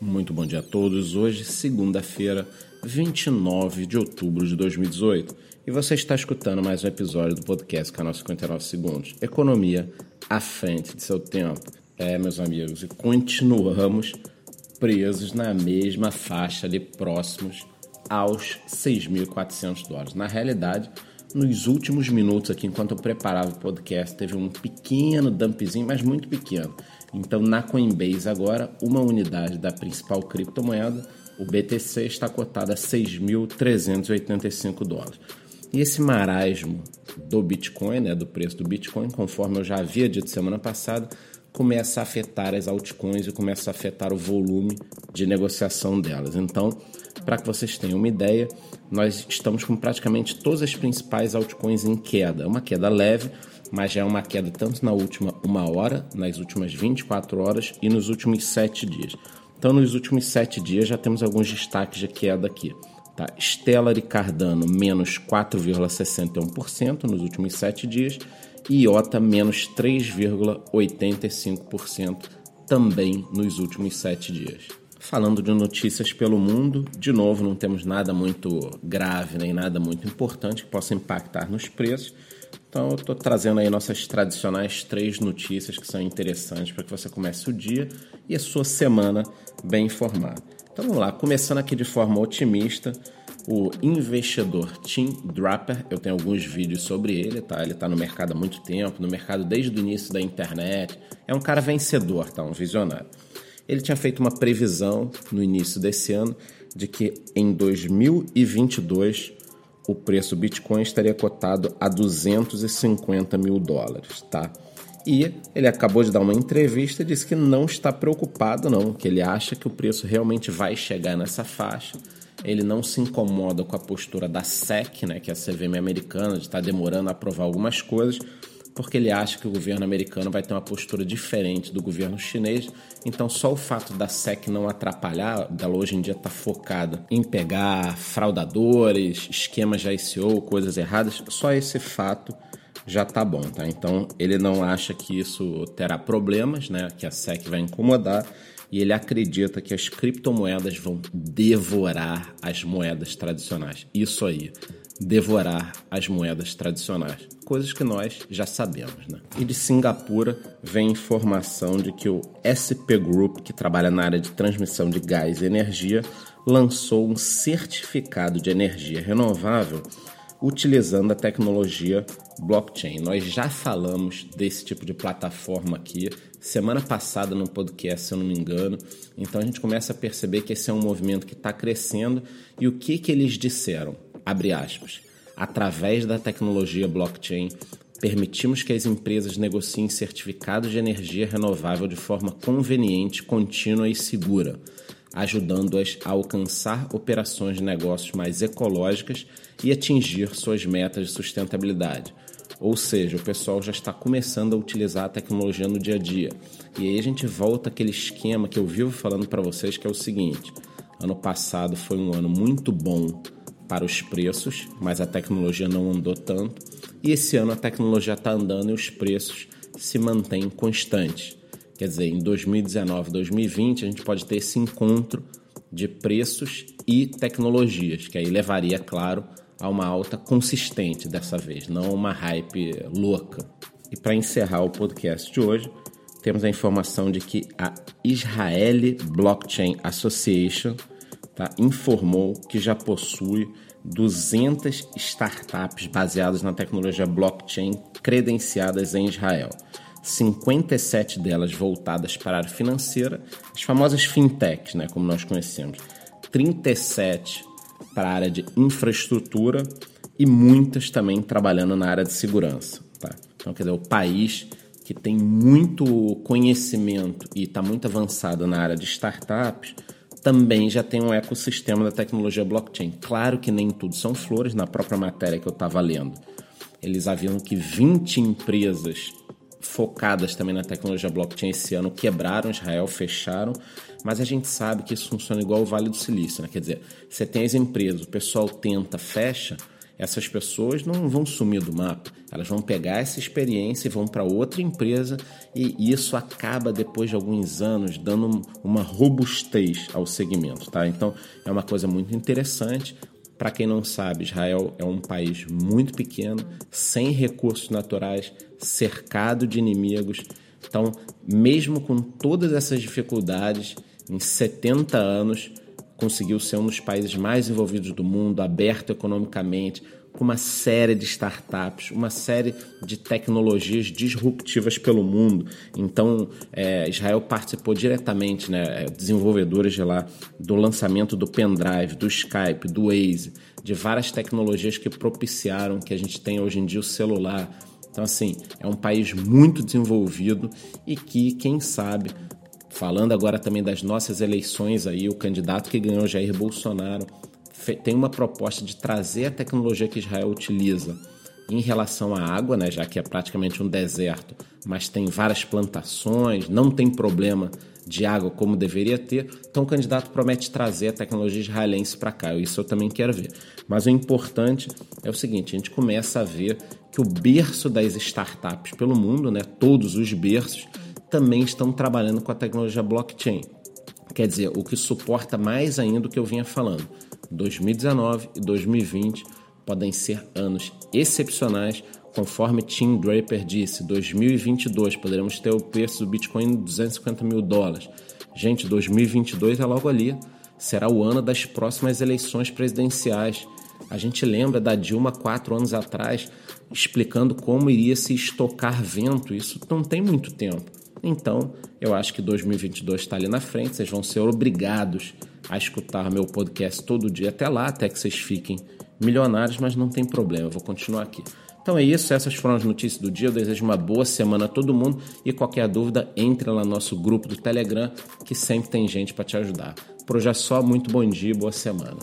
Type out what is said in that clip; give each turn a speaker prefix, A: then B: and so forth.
A: Muito bom dia a todos. Hoje, segunda-feira, 29 de outubro de 2018, e você está escutando mais um episódio do podcast Canal 59 Segundos. Economia à frente de seu tempo. É, meus amigos, e continuamos presos na mesma faixa de próximos aos 6.400 dólares. Na realidade, nos últimos minutos aqui, enquanto eu preparava o podcast, teve um pequeno dumpzinho, mas muito pequeno. Então, na Coinbase agora, uma unidade da principal criptomoeda, o BTC, está cotada a 6.385 dólares. E esse marasmo do Bitcoin, né, do preço do Bitcoin, conforme eu já havia dito semana passada, começa a afetar as altcoins e começa a afetar o volume de negociação delas. Então, para que vocês tenham uma ideia, nós estamos com praticamente todas as principais altcoins em queda. Uma queda leve, mas já é uma queda tanto na última uma hora, nas últimas 24 horas e nos últimos 7 dias. Então, nos últimos 7 dias já temos alguns destaques de queda aqui. Tá? Stellar e Cardano, menos 4,61% nos últimos 7 dias. E IOTA, menos 3,85% também nos últimos 7 dias. Falando de notícias pelo mundo, de novo, não temos nada muito grave nem nada muito importante que possa impactar nos preços. Então, eu estou trazendo aí nossas tradicionais três notícias que são interessantes para que você comece o dia e a sua semana bem informado. Então, vamos lá, começando aqui de forma otimista, o investidor Tim Draper, eu tenho alguns vídeos sobre ele, tá? Ele está no mercado há muito tempo, no mercado desde o início da internet. É um cara vencedor, tá? Um visionário. Ele tinha feito uma previsão no início desse ano de que em 2022 o preço do Bitcoin estaria cotado a 250 mil dólares, tá? E ele acabou de dar uma entrevista e disse que não está preocupado, não, que ele acha que o preço realmente vai chegar nessa faixa. Ele não se incomoda com a postura da SEC, né, que é a CVM americana, de estar demorando a aprovar algumas coisas, porque ele acha que o governo americano vai ter uma postura diferente do governo chinês. Então, só o fato da SEC não atrapalhar, dela hoje em dia está focada em pegar fraudadores, esquemas de ICO, coisas erradas, só esse fato já tá bom, tá? Então, ele não acha que isso terá problemas, né? Que a SEC vai incomodar e ele acredita que as criptomoedas vão devorar as moedas tradicionais. Isso aí, devorar as moedas tradicionais, coisas que nós já sabemos. Né? E de Singapura vem informação de que o SP Group, que trabalha na área de transmissão de gás e energia, lançou um certificado de energia renovável utilizando a tecnologia blockchain. Nós já falamos desse tipo de plataforma aqui semana passada no podcast, se eu não me engano. Então a gente começa a perceber que esse é um movimento que está crescendo e o que, que eles disseram? Abre aspas. Através da tecnologia blockchain, permitimos que as empresas negociem certificados de energia renovável de forma conveniente, contínua e segura ajudando-as a alcançar operações de negócios mais ecológicas e atingir suas metas de sustentabilidade. Ou seja, o pessoal já está começando a utilizar a tecnologia no dia a dia. E aí a gente volta àquele esquema que eu vivo falando para vocês, que é o seguinte: ano passado foi um ano muito bom para os preços, mas a tecnologia não andou tanto. E esse ano a tecnologia está andando e os preços se mantêm constantes. Quer dizer, em 2019, 2020, a gente pode ter esse encontro de preços e tecnologias, que aí levaria, claro, a uma alta consistente dessa vez, não uma hype louca. E para encerrar o podcast de hoje, temos a informação de que a Israeli Blockchain Association tá, informou que já possui 200 startups baseadas na tecnologia blockchain credenciadas em Israel. 57 delas voltadas para a área financeira, as famosas fintechs, né, como nós conhecemos, 37 para a área de infraestrutura e muitas também trabalhando na área de segurança. Tá? Então, quer dizer, o país que tem muito conhecimento e está muito avançado na área de startups também já tem um ecossistema da tecnologia blockchain. Claro que nem tudo são flores, na própria matéria que eu estava lendo. Eles haviam que 20 empresas focadas também na tecnologia blockchain esse ano quebraram Israel, fecharam, mas a gente sabe que isso funciona igual o Vale do Silício, né? Quer dizer, você tem as empresas, o pessoal tenta, fecha, essas pessoas não vão sumir do mapa. Elas vão pegar essa experiência e vão para outra empresa e isso acaba depois de alguns anos dando uma robustez ao segmento, tá? Então é uma coisa muito interessante. Para quem não sabe, Israel é um país muito pequeno, sem recursos naturais, cercado de inimigos. Então, mesmo com todas essas dificuldades, em 70 anos, conseguiu ser um dos países mais envolvidos do mundo, aberto economicamente, uma série de startups, uma série de tecnologias disruptivas pelo mundo. Então, é, Israel participou diretamente, né, é, desenvolvedores de lá, do lançamento do pendrive, do Skype, do Waze, de várias tecnologias que propiciaram que a gente tenha hoje em dia o celular. Então, assim, é um país muito desenvolvido e que, quem sabe, Falando agora também das nossas eleições aí, o candidato que ganhou Jair Bolsonaro tem uma proposta de trazer a tecnologia que Israel utiliza em relação à água, né, já que é praticamente um deserto, mas tem várias plantações, não tem problema de água como deveria ter. Então o candidato promete trazer a tecnologia israelense para cá. Isso eu também quero ver. Mas o importante é o seguinte: a gente começa a ver que o berço das startups pelo mundo, né, todos os berços, também estão trabalhando com a tecnologia blockchain. Quer dizer, o que suporta mais ainda o que eu vinha falando. 2019 e 2020 podem ser anos excepcionais, conforme Tim Draper disse. 2022 poderemos ter o preço do Bitcoin em 250 mil dólares. Gente, 2022 é logo ali. Será o ano das próximas eleições presidenciais. A gente lembra da Dilma quatro anos atrás explicando como iria se estocar vento. Isso não tem muito tempo. Então, eu acho que 2022 está ali na frente, vocês vão ser obrigados a escutar meu podcast todo dia até lá, até que vocês fiquem milionários, mas não tem problema, eu vou continuar aqui. Então é isso, essas foram as notícias do dia. Eu desejo uma boa semana a todo mundo e qualquer dúvida, entre lá no nosso grupo do Telegram, que sempre tem gente para te ajudar. Por hoje é só, muito bom dia, boa semana.